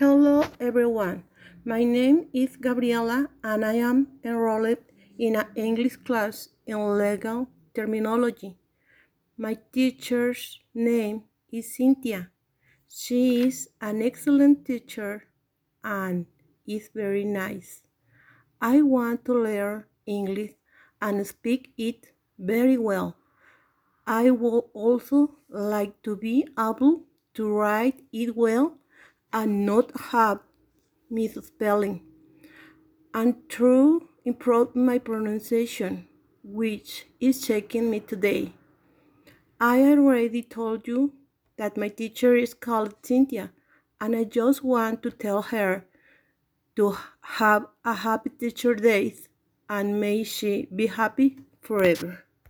Hello everyone. My name is Gabriela and I am enrolled in an English class in legal terminology. My teacher's name is Cynthia. She is an excellent teacher and is very nice. I want to learn English and speak it very well. I would also like to be able to write it well and not have misspelling, and to improve my pronunciation, which is checking me today. I already told you that my teacher is called Cynthia, and I just want to tell her to have a happy teacher days and may she be happy forever.